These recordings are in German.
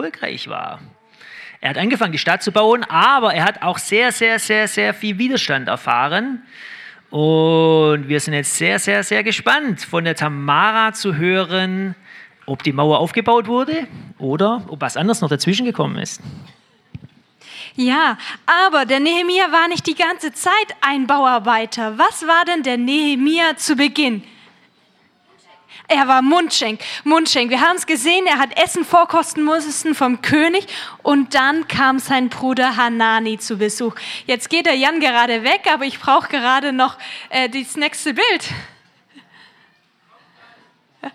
erfolgreich war. Er hat angefangen, die Stadt zu bauen, aber er hat auch sehr, sehr, sehr, sehr viel Widerstand erfahren. Und wir sind jetzt sehr, sehr, sehr gespannt, von der Tamara zu hören, ob die Mauer aufgebaut wurde oder ob was anderes noch dazwischen gekommen ist. Ja, aber der Nehemia war nicht die ganze Zeit ein Bauarbeiter. Was war denn der Nehemia zu Beginn? Er war Mundschenk. Mundschenk. Wir haben es gesehen, er hat Essen vorkosten müssen vom König und dann kam sein Bruder Hanani zu Besuch. Jetzt geht der Jan gerade weg, aber ich brauche gerade noch äh, das nächste Bild.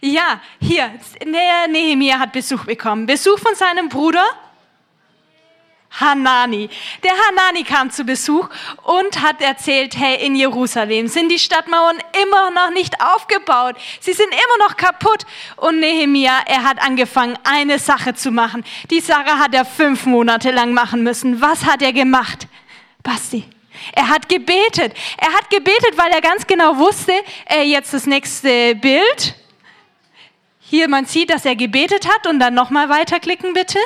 Ja, hier, Nehemiah hat Besuch bekommen. Besuch von seinem Bruder Hanani. Der Hanani kam zu Besuch und hat erzählt, hey, in Jerusalem sind die Stadtmauern immer noch nicht aufgebaut. Sie sind immer noch kaputt. Und Nehemia, er hat angefangen, eine Sache zu machen. Die Sache hat er fünf Monate lang machen müssen. Was hat er gemacht? Basti. Er hat gebetet. Er hat gebetet, weil er ganz genau wusste, äh, jetzt das nächste Bild. Hier, man sieht, dass er gebetet hat und dann nochmal weiterklicken, bitte.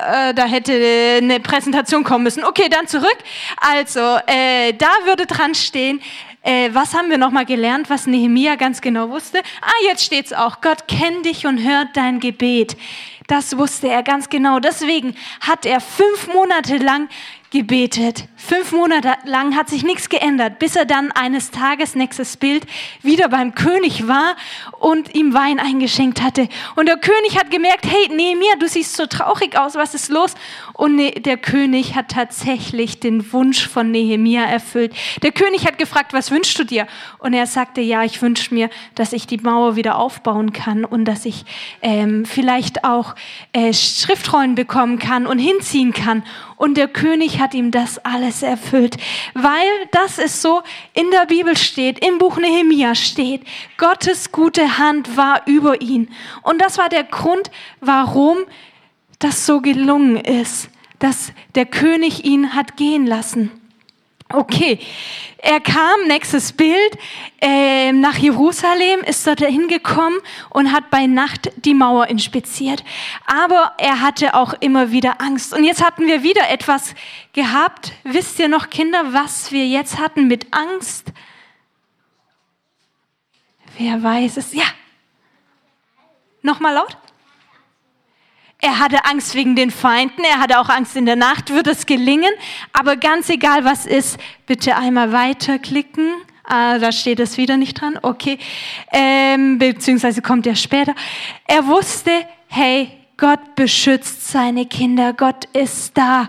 Äh, da hätte eine Präsentation kommen müssen. Okay, dann zurück. Also, äh, da würde dran stehen, äh, was haben wir nochmal gelernt, was Nehemia ganz genau wusste? Ah, jetzt steht's auch. Gott kennt dich und hört dein Gebet. Das wusste er ganz genau. Deswegen hat er fünf Monate lang gebetet. Fünf Monate lang hat sich nichts geändert, bis er dann eines Tages, nächstes Bild, wieder beim König war und ihm Wein eingeschenkt hatte. Und der König hat gemerkt, hey, Nehemiah, du siehst so traurig aus, was ist los? Und der König hat tatsächlich den Wunsch von Nehemia erfüllt. Der König hat gefragt, was wünschst du dir? Und er sagte, ja, ich wünsche mir, dass ich die Mauer wieder aufbauen kann und dass ich ähm, vielleicht auch äh, Schriftrollen bekommen kann und hinziehen kann. Und der König hat ihm das alles erfüllt, weil das ist so in der Bibel steht, im Buch Nehemia steht, Gottes gute Hand war über ihn. Und das war der Grund, warum das so gelungen ist, dass der König ihn hat gehen lassen. Okay, er kam, nächstes Bild, äh, nach Jerusalem, ist dort hingekommen und hat bei Nacht die Mauer inspiziert. Aber er hatte auch immer wieder Angst. Und jetzt hatten wir wieder etwas gehabt. Wisst ihr noch, Kinder, was wir jetzt hatten mit Angst? Wer weiß es? Ja. Nochmal laut. Er hatte Angst wegen den Feinden, er hatte auch Angst in der Nacht, wird es gelingen. Aber ganz egal, was ist, bitte einmal weiterklicken. Ah, da steht es wieder nicht dran. Okay. Ähm, beziehungsweise kommt er später. Er wusste, hey, Gott beschützt seine Kinder, Gott ist da.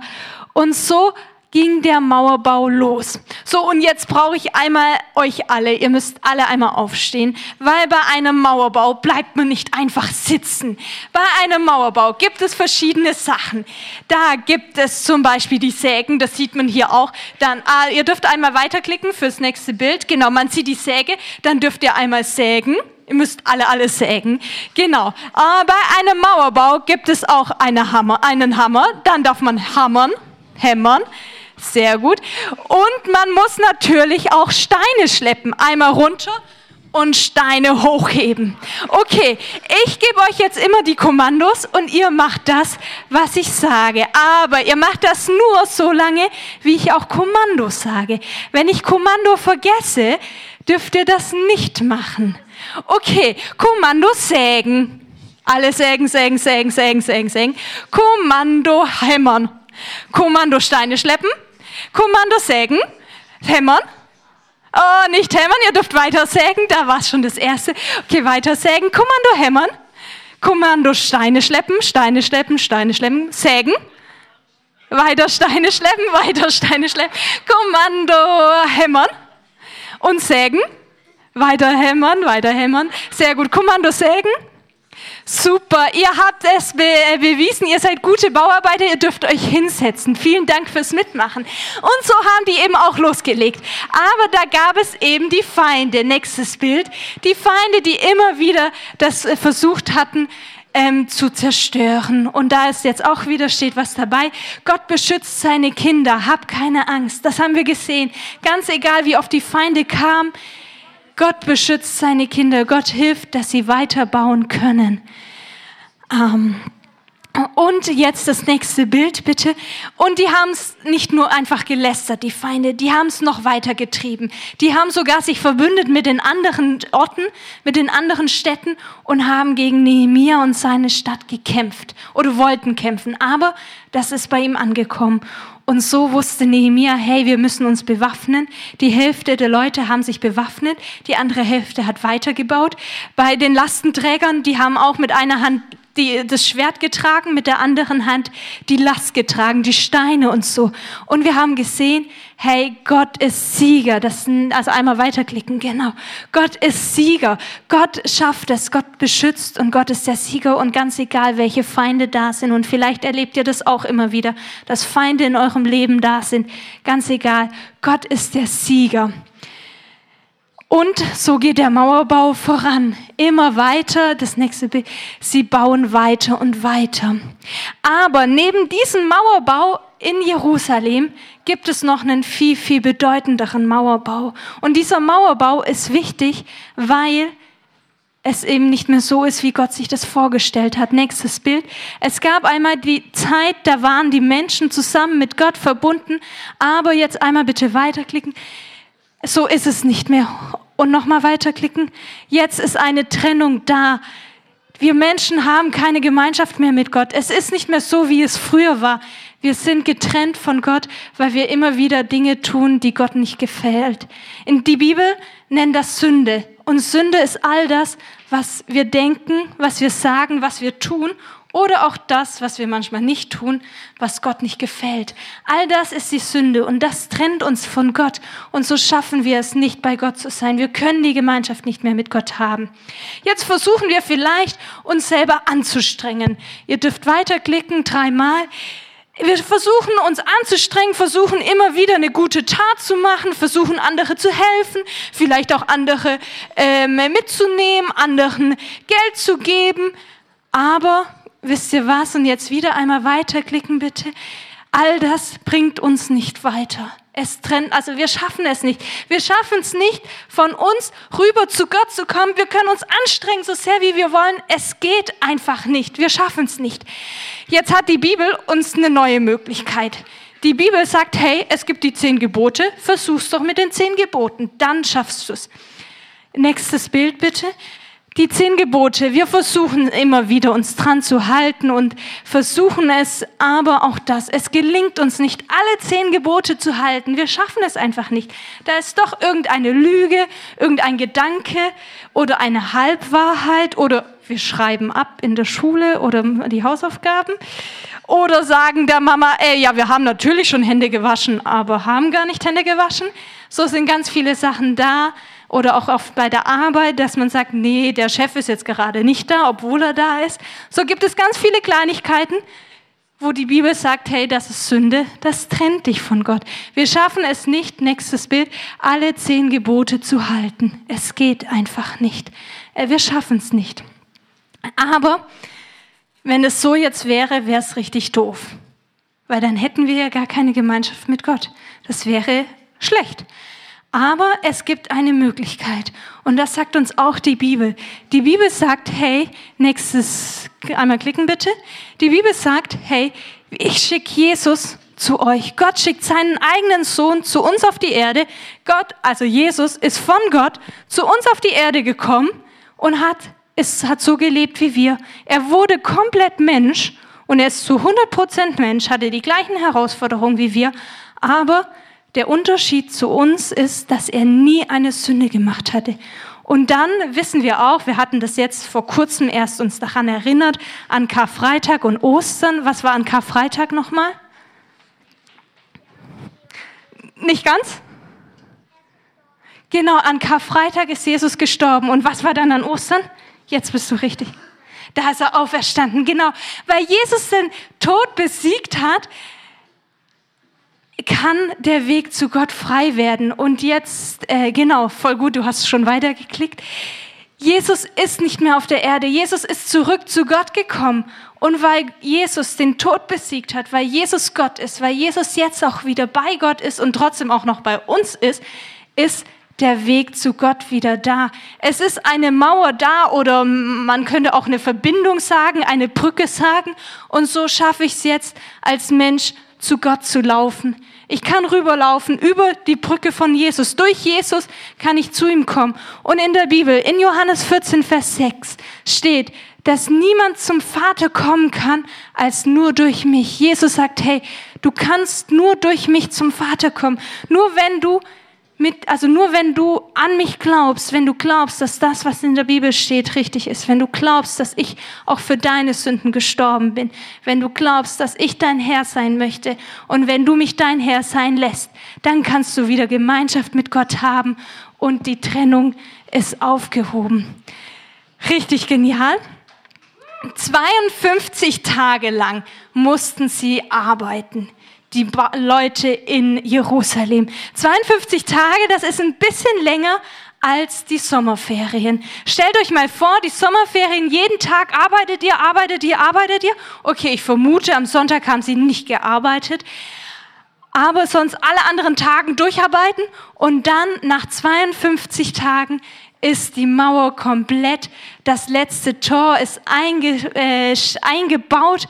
Und so ging der Mauerbau los. So, und jetzt brauche ich einmal euch alle, ihr müsst alle einmal aufstehen, weil bei einem Mauerbau bleibt man nicht einfach sitzen. Bei einem Mauerbau gibt es verschiedene Sachen. Da gibt es zum Beispiel die Sägen, das sieht man hier auch. Dann, ah, ihr dürft einmal weiterklicken fürs nächste Bild. Genau, man sieht die Säge, dann dürft ihr einmal sägen. Ihr müsst alle alles sägen. Genau. Aber bei einem Mauerbau gibt es auch eine Hammer, einen Hammer. Dann darf man hammern, hämmern. Sehr gut. Und man muss natürlich auch Steine schleppen. Einmal runter und Steine hochheben. Okay, ich gebe euch jetzt immer die Kommandos und ihr macht das, was ich sage. Aber ihr macht das nur so lange, wie ich auch Kommandos sage. Wenn ich Kommando vergesse, dürft ihr das nicht machen. Okay, Kommando sägen. Alle sägen, sägen, sägen, sägen, sägen, sägen. Kommando hämmern. Kommando Steine schleppen. Kommando sägen, hämmern. Oh, nicht hämmern, ihr dürft weiter sägen, da war es schon das erste. Okay, weiter sägen, Kommando hämmern. Kommando Steine schleppen, Steine schleppen, Steine schleppen, sägen. Weiter Steine schleppen, weiter Steine schleppen. Kommando hämmern und sägen. Weiter hämmern, weiter hämmern. Sehr gut. Kommando sägen. Super, ihr habt es be äh, bewiesen, ihr seid gute Bauarbeiter, ihr dürft euch hinsetzen. Vielen Dank fürs Mitmachen. Und so haben die eben auch losgelegt. Aber da gab es eben die Feinde, nächstes Bild, die Feinde, die immer wieder das äh, versucht hatten, ähm, zu zerstören. Und da ist jetzt auch wieder steht was dabei. Gott beschützt seine Kinder, hab keine Angst. Das haben wir gesehen. Ganz egal, wie oft die Feinde kamen, Gott beschützt seine Kinder. Gott hilft, dass sie weiterbauen können. Ähm, und jetzt das nächste Bild, bitte. Und die haben es nicht nur einfach gelästert, die Feinde, die haben es noch weiter getrieben. Die haben sogar sich verbündet mit den anderen Orten, mit den anderen Städten und haben gegen Nehemia und seine Stadt gekämpft oder wollten kämpfen. Aber das ist bei ihm angekommen. Und so wusste Nehemia, hey, wir müssen uns bewaffnen. Die Hälfte der Leute haben sich bewaffnet, die andere Hälfte hat weitergebaut. Bei den Lastenträgern, die haben auch mit einer Hand die, das Schwert getragen, mit der anderen Hand die Last getragen, die Steine und so. Und wir haben gesehen, hey, Gott ist Sieger. Das, also einmal weiterklicken, genau. Gott ist Sieger. Gott schafft es, Gott beschützt und Gott ist der Sieger und ganz egal, welche Feinde da sind. Und vielleicht erlebt ihr das auch immer wieder, dass Feinde in eurem Leben da sind. Ganz egal, Gott ist der Sieger. Und so geht der Mauerbau voran. Immer weiter, das nächste Bild, sie bauen weiter und weiter. Aber neben diesem Mauerbau in Jerusalem gibt es noch einen viel, viel bedeutenderen Mauerbau. Und dieser Mauerbau ist wichtig, weil es eben nicht mehr so ist, wie Gott sich das vorgestellt hat. Nächstes Bild. Es gab einmal die Zeit, da waren die Menschen zusammen mit Gott verbunden, aber jetzt einmal bitte weiterklicken. So ist es nicht mehr. Und nochmal weiterklicken. Jetzt ist eine Trennung da. Wir Menschen haben keine Gemeinschaft mehr mit Gott. Es ist nicht mehr so, wie es früher war. Wir sind getrennt von Gott, weil wir immer wieder Dinge tun, die Gott nicht gefällt. In die Bibel nennt das Sünde. Und Sünde ist all das, was wir denken, was wir sagen, was wir tun oder auch das, was wir manchmal nicht tun, was Gott nicht gefällt. All das ist die Sünde und das trennt uns von Gott. Und so schaffen wir es nicht, bei Gott zu sein. Wir können die Gemeinschaft nicht mehr mit Gott haben. Jetzt versuchen wir vielleicht, uns selber anzustrengen. Ihr dürft weiterklicken, dreimal. Wir versuchen uns anzustrengen, versuchen immer wieder eine gute Tat zu machen, versuchen andere zu helfen, vielleicht auch andere äh, mitzunehmen, anderen Geld zu geben. Aber wisst ihr was? Und jetzt wieder einmal weiterklicken bitte. All das bringt uns nicht weiter. Es trennt, also wir schaffen es nicht. Wir schaffen es nicht, von uns rüber zu Gott zu kommen. Wir können uns anstrengen, so sehr wie wir wollen. Es geht einfach nicht. Wir schaffen es nicht. Jetzt hat die Bibel uns eine neue Möglichkeit. Die Bibel sagt, hey, es gibt die zehn Gebote, versuch's doch mit den zehn Geboten, dann schaffst du es. Nächstes Bild bitte die zehn Gebote, wir versuchen immer wieder uns dran zu halten und versuchen es, aber auch das, es gelingt uns nicht, alle zehn Gebote zu halten. Wir schaffen es einfach nicht. Da ist doch irgendeine Lüge, irgendein Gedanke oder eine Halbwahrheit oder wir schreiben ab in der Schule oder die Hausaufgaben oder sagen der Mama, ey, ja, wir haben natürlich schon Hände gewaschen, aber haben gar nicht Hände gewaschen. So sind ganz viele Sachen da oder auch oft bei der Arbeit, dass man sagt, nee, der Chef ist jetzt gerade nicht da, obwohl er da ist. So gibt es ganz viele Kleinigkeiten, wo die Bibel sagt, hey, das ist Sünde, das trennt dich von Gott. Wir schaffen es nicht, nächstes Bild, alle zehn Gebote zu halten. Es geht einfach nicht. Äh, wir schaffen es nicht. Aber wenn es so jetzt wäre, wäre es richtig doof. Weil dann hätten wir ja gar keine Gemeinschaft mit Gott. Das wäre schlecht. Aber es gibt eine Möglichkeit. Und das sagt uns auch die Bibel. Die Bibel sagt, hey, nächstes, einmal klicken bitte. Die Bibel sagt, hey, ich schicke Jesus zu euch. Gott schickt seinen eigenen Sohn zu uns auf die Erde. Gott, also Jesus, ist von Gott zu uns auf die Erde gekommen und hat, es hat so gelebt wie wir. Er wurde komplett Mensch und er ist zu 100% Mensch, hatte die gleichen Herausforderungen wie wir, aber der Unterschied zu uns ist, dass er nie eine Sünde gemacht hatte. Und dann wissen wir auch, wir hatten das jetzt vor kurzem erst uns daran erinnert, an Karfreitag und Ostern. Was war an Karfreitag nochmal? Nicht ganz? Genau, an Karfreitag ist Jesus gestorben. Und was war dann an Ostern? Jetzt bist du richtig. Da ist er auferstanden. Genau, weil Jesus den Tod besiegt hat, kann der Weg zu Gott frei werden. Und jetzt, äh, genau, voll gut, du hast schon weitergeklickt. Jesus ist nicht mehr auf der Erde. Jesus ist zurück zu Gott gekommen. Und weil Jesus den Tod besiegt hat, weil Jesus Gott ist, weil Jesus jetzt auch wieder bei Gott ist und trotzdem auch noch bei uns ist, ist der Weg zu Gott wieder da. Es ist eine Mauer da oder man könnte auch eine Verbindung sagen, eine Brücke sagen. Und so schaffe ich es jetzt als Mensch zu Gott zu laufen. Ich kann rüberlaufen über die Brücke von Jesus. Durch Jesus kann ich zu ihm kommen. Und in der Bibel, in Johannes 14, Vers 6 steht, dass niemand zum Vater kommen kann, als nur durch mich. Jesus sagt, hey, du kannst nur durch mich zum Vater kommen. Nur wenn du mit, also nur wenn du an mich glaubst, wenn du glaubst, dass das, was in der Bibel steht, richtig ist, wenn du glaubst, dass ich auch für deine Sünden gestorben bin, wenn du glaubst, dass ich dein Herr sein möchte und wenn du mich dein Herr sein lässt, dann kannst du wieder Gemeinschaft mit Gott haben und die Trennung ist aufgehoben. Richtig genial. 52 Tage lang mussten sie arbeiten, die Leute in Jerusalem. 52 Tage, das ist ein bisschen länger als die Sommerferien. Stellt euch mal vor, die Sommerferien, jeden Tag arbeitet ihr, arbeitet ihr, arbeitet ihr. Okay, ich vermute, am Sonntag haben sie nicht gearbeitet, aber sonst alle anderen Tagen durcharbeiten und dann nach 52 Tagen ist die Mauer komplett, das letzte Tor ist einge, äh, eingebaut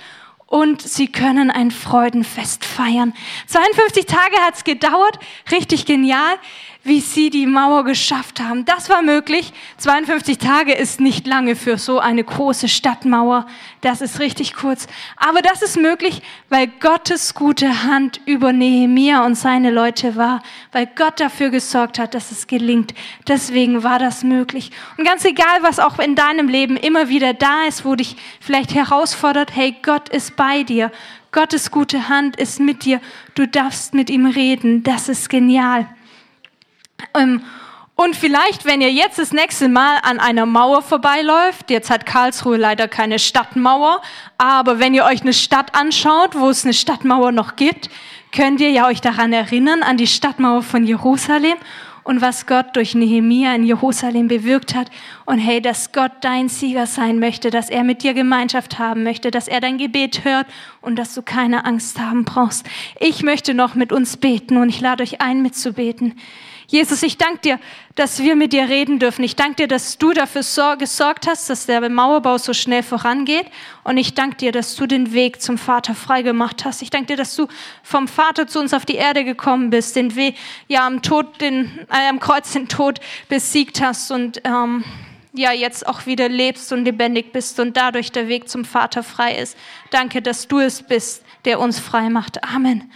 und sie können ein Freudenfest feiern. 52 Tage hat es gedauert, richtig genial wie sie die Mauer geschafft haben. Das war möglich. 52 Tage ist nicht lange für so eine große Stadtmauer. Das ist richtig kurz. Aber das ist möglich, weil Gottes gute Hand über Nehemia und seine Leute war, weil Gott dafür gesorgt hat, dass es gelingt. Deswegen war das möglich. Und ganz egal, was auch in deinem Leben immer wieder da ist, wo dich vielleicht herausfordert, hey, Gott ist bei dir. Gottes gute Hand ist mit dir. Du darfst mit ihm reden. Das ist genial. Ähm, und vielleicht, wenn ihr jetzt das nächste Mal an einer Mauer vorbeiläuft, jetzt hat Karlsruhe leider keine Stadtmauer, aber wenn ihr euch eine Stadt anschaut, wo es eine Stadtmauer noch gibt, könnt ihr ja euch daran erinnern, an die Stadtmauer von Jerusalem und was Gott durch Nehemia in Jerusalem bewirkt hat. Und hey, dass Gott dein Sieger sein möchte, dass er mit dir Gemeinschaft haben möchte, dass er dein Gebet hört und dass du keine Angst haben brauchst. Ich möchte noch mit uns beten und ich lade euch ein, mitzubeten. Jesus, ich danke dir, dass wir mit dir reden dürfen. Ich danke dir, dass du dafür gesorgt hast, dass der Mauerbau so schnell vorangeht. Und ich danke dir, dass du den Weg zum Vater freigemacht hast. Ich danke dir, dass du vom Vater zu uns auf die Erde gekommen bist, den Weg, ja, am Tod, den, äh, am Kreuz den Tod besiegt hast und ähm, ja, jetzt auch wieder lebst und lebendig bist und dadurch der Weg zum Vater frei ist. Danke, dass du es bist, der uns frei macht. Amen.